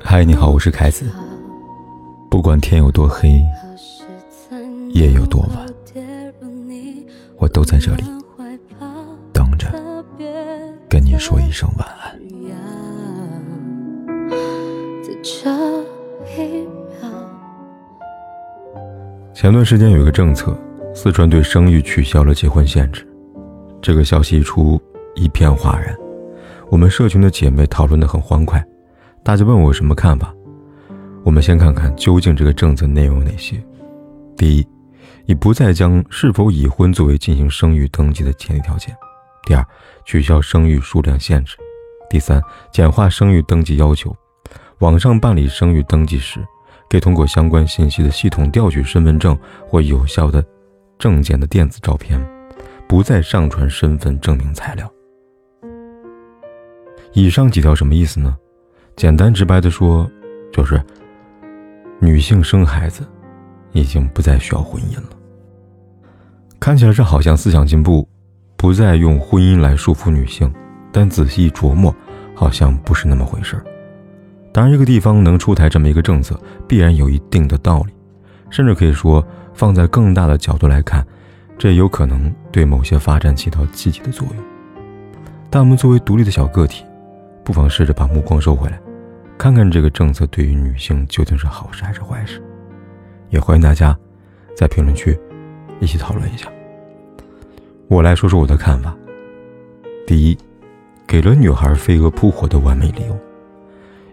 嗨，你好，我是凯子。不管天有多黑，夜有多晚，我都在这里等着跟你说一声晚安。前段时间有一个政策，四川对生育取消了结婚限制。这个消息一出，一片哗然。我们社群的姐妹讨论的很欢快，大家问我有什么看法。我们先看看究竟这个政策内容有哪些。第一，已不再将是否已婚作为进行生育登记的前提条件。第二，取消生育数量限制。第三，简化生育登记要求。网上办理生育登记时，可以通过相关信息的系统调取身份证或有效的证件的电子照片，不再上传身份证明材料。以上几条什么意思呢？简单直白的说，就是女性生孩子已经不再需要婚姻了。看起来这好像思想进步，不再用婚姻来束缚女性，但仔细琢磨，好像不是那么回事儿。当然，一个地方能出台这么一个政策，必然有一定的道理，甚至可以说，放在更大的角度来看，这有可能对某些发展起到积极的作用。但我们作为独立的小个体，不妨试着把目光收回来，看看这个政策对于女性究竟是好事还是坏事。也欢迎大家在评论区一起讨论一下。我来说说我的看法。第一，给了女孩飞蛾扑火的完美理由。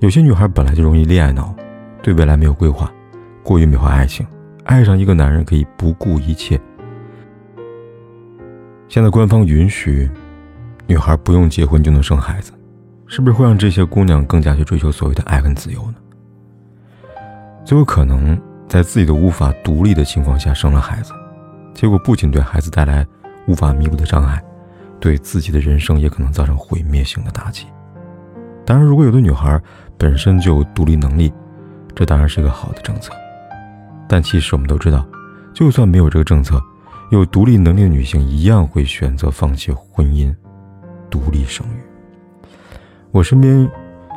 有些女孩本来就容易恋爱脑，对未来没有规划，过于美化爱情，爱上一个男人可以不顾一切。现在官方允许女孩不用结婚就能生孩子。是不是会让这些姑娘更加去追求所谓的爱跟自由呢？最有可能在自己都无法独立的情况下生了孩子，结果不仅对孩子带来无法弥补的伤害，对自己的人生也可能造成毁灭性的打击。当然，如果有的女孩本身就有独立能力，这当然是一个好的政策。但其实我们都知道，就算没有这个政策，有独立能力的女性一样会选择放弃婚姻，独立生育。我身边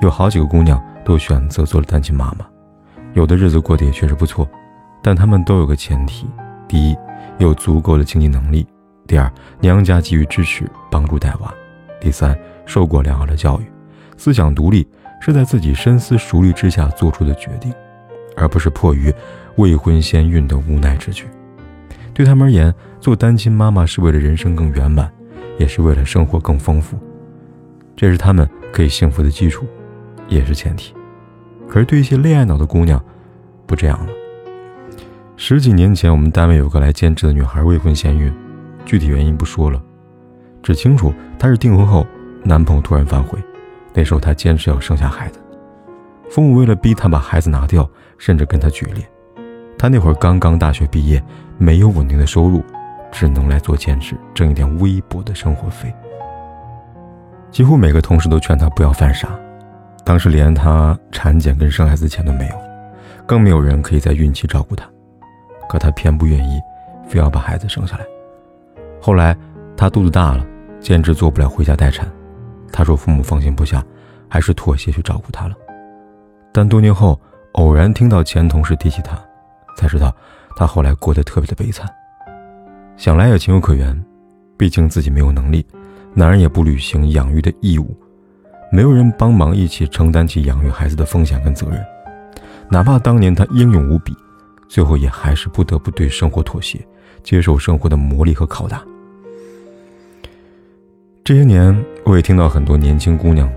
有好几个姑娘都选择做了单亲妈妈，有的日子过得也确实不错，但她们都有个前提：第一，有足够的经济能力；第二，娘家给予支持，帮助带娃；第三，受过良好的教育，思想独立，是在自己深思熟虑之下做出的决定，而不是迫于未婚先孕的无奈之举。对他们而言，做单亲妈妈是为了人生更圆满，也是为了生活更丰富。这是他们可以幸福的基础，也是前提。可是对一些恋爱脑的姑娘，不这样了。十几年前，我们单位有个来兼职的女孩未婚先孕，具体原因不说了，只清楚她是订婚后男朋友突然反悔，那时候她坚持要生下孩子，父母为了逼她把孩子拿掉，甚至跟她决裂。她那会儿刚刚大学毕业，没有稳定的收入，只能来做兼职，挣一点微薄的生活费。几乎每个同事都劝她不要犯傻，当时连她产检跟生孩子钱都没有，更没有人可以在孕期照顾她，可她偏不愿意，非要把孩子生下来。后来她肚子大了，兼职做不了，回家待产。她说父母放心不下，还是妥协去照顾她了。但多年后偶然听到前同事提起她，才知道她后来过得特别的悲惨。想来也情有可原，毕竟自己没有能力。男人也不履行养育的义务，没有人帮忙一起承担起养育孩子的风险跟责任。哪怕当年他英勇无比，最后也还是不得不对生活妥协，接受生活的磨砺和拷打。这些年，我也听到很多年轻姑娘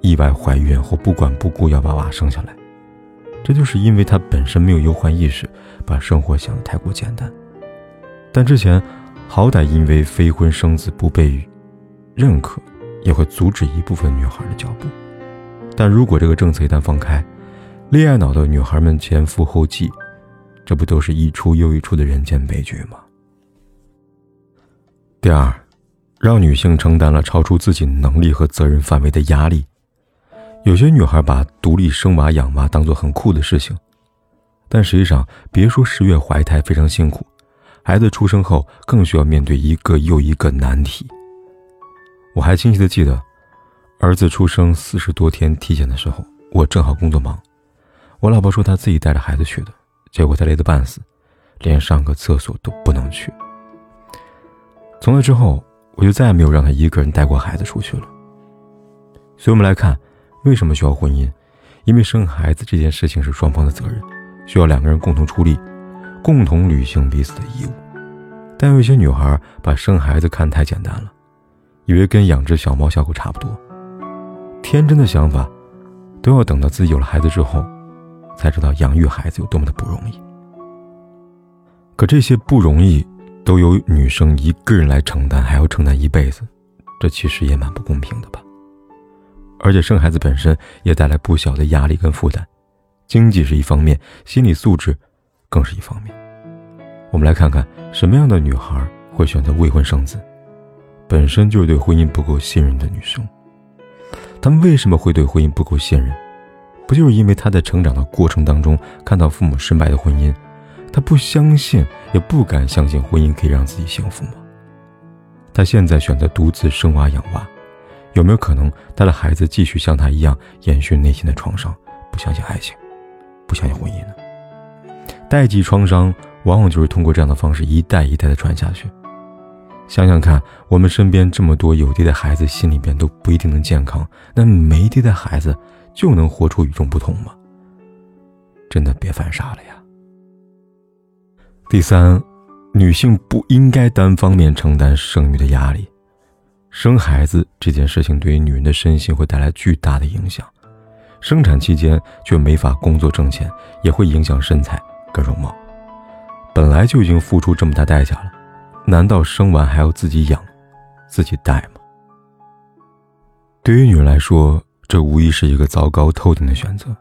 意外怀孕后不管不顾要把娃生下来，这就是因为她本身没有忧患意识，把生活想得太过简单。但之前，好歹因为非婚生子不被认可也会阻止一部分女孩的脚步，但如果这个政策一旦放开，恋爱脑的女孩们前赴后继，这不都是一出又一出的人间悲剧吗？第二，让女性承担了超出自己能力和责任范围的压力。有些女孩把独立生娃养娃当做很酷的事情，但实际上，别说十月怀胎非常辛苦，孩子出生后更需要面对一个又一个难题。我还清晰的记得，儿子出生四十多天体检的时候，我正好工作忙，我老婆说她自己带着孩子去的，结果她累得半死，连上个厕所都不能去。从那之后，我就再也没有让她一个人带过孩子出去了。所以，我们来看，为什么需要婚姻？因为生孩子这件事情是双方的责任，需要两个人共同出力，共同履行彼此的义务。但有一些女孩把生孩子看太简单了，以为跟养只小猫小狗差不多。天真的想法，都要等到自己有了孩子之后，才知道养育孩子有多么的不容易。可这些不容易，都由女生一个人来承担，还要承担一辈子，这其实也蛮不公平的吧？而且生孩子本身也带来不小的压力跟负担，经济是一方面，心理素质更是一方面。我们来看看什么样的女孩会选择未婚生子，本身就是对婚姻不够信任的女生。她们为什么会对婚姻不够信任？不就是因为她在成长的过程当中看到父母失败的婚姻，她不相信，也不敢相信婚姻可以让自己幸福吗？她现在选择独自生娃养娃。有没有可能她的孩子继续像他一样延续内心的创伤，不相信爱情，不相信婚姻呢？代际创伤往往就是通过这样的方式一代一代的传下去。想想看，我们身边这么多有爹的孩子，心里边都不一定能健康，那没爹的孩子就能活出与众不同吗？真的别犯傻了呀！第三，女性不应该单方面承担生育的压力。生孩子这件事情对于女人的身心会带来巨大的影响，生产期间却没法工作挣钱，也会影响身材跟容貌。本来就已经付出这么大代价了，难道生完还要自己养、自己带吗？对于女人来说，这无疑是一个糟糕透顶的选择。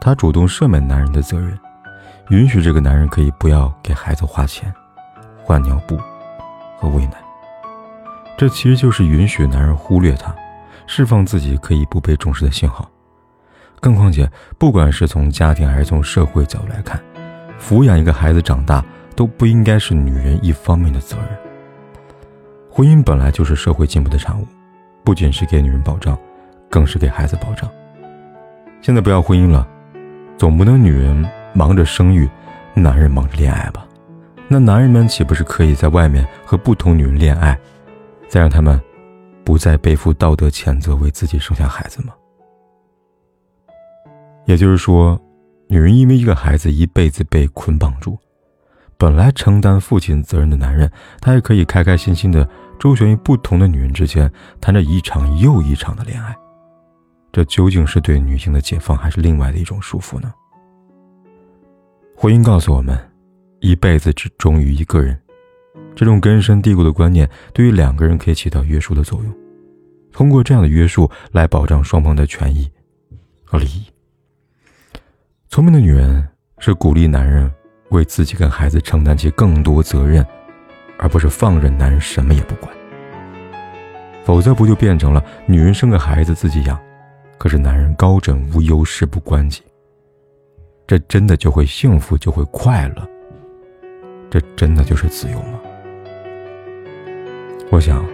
她主动赦免男人的责任，允许这个男人可以不要给孩子花钱、换尿布和喂奶。这其实就是允许男人忽略她，释放自己可以不被重视的信号。更况且，不管是从家庭还是从社会角度来看，抚养一个孩子长大都不应该是女人一方面的责任。婚姻本来就是社会进步的产物，不仅是给女人保障，更是给孩子保障。现在不要婚姻了，总不能女人忙着生育，男人忙着恋爱吧？那男人们岂不是可以在外面和不同女人恋爱？再让他们不再背负道德谴责，为自己生下孩子吗？也就是说，女人因为一个孩子一辈子被捆绑住，本来承担父亲责任的男人，他也可以开开心心的周旋于不同的女人之间，谈着一场又一场的恋爱。这究竟是对女性的解放，还是另外的一种束缚呢？婚姻告诉我们，一辈子只忠于一个人。这种根深蒂固的观念，对于两个人可以起到约束的作用，通过这样的约束来保障双方的权益和利益。聪明的女人是鼓励男人为自己跟孩子承担起更多责任，而不是放任男人什么也不管。否则，不就变成了女人生个孩子自己养，可是男人高枕无忧、事不关己？这真的就会幸福，就会快乐？这真的就是自由吗？我想，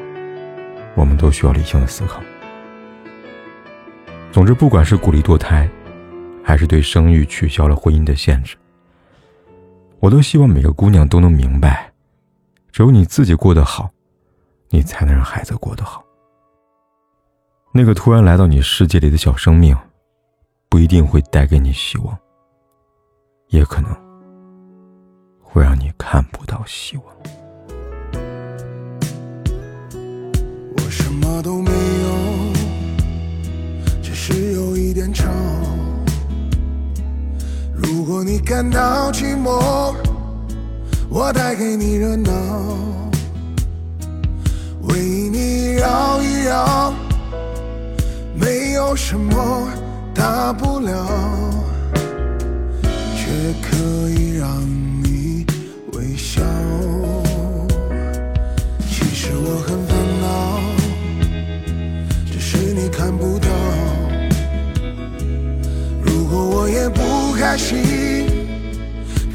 我们都需要理性的思考。总之，不管是鼓励堕胎，还是对生育取消了婚姻的限制，我都希望每个姑娘都能明白：只有你自己过得好，你才能让孩子过得好。那个突然来到你世界里的小生命，不一定会带给你希望，也可能会让你看不到希望。感到寂寞，我带给你热闹，为你绕一绕，没有什么大不了，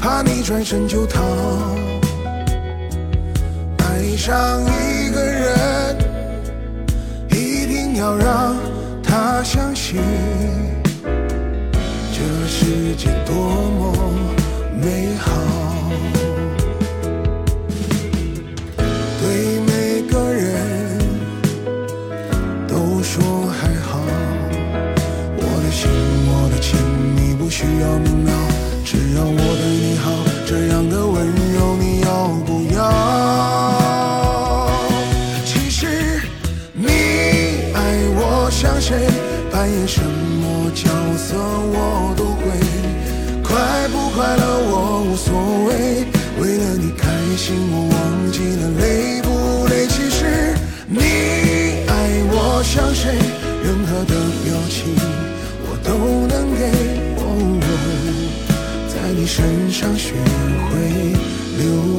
怕你转身就逃爱上一个人一定要让他相信这世界多么美好。无所谓为了你开心我忘记了累不累其实你爱我像谁任何的表情我都能给哦哦在你身上学会留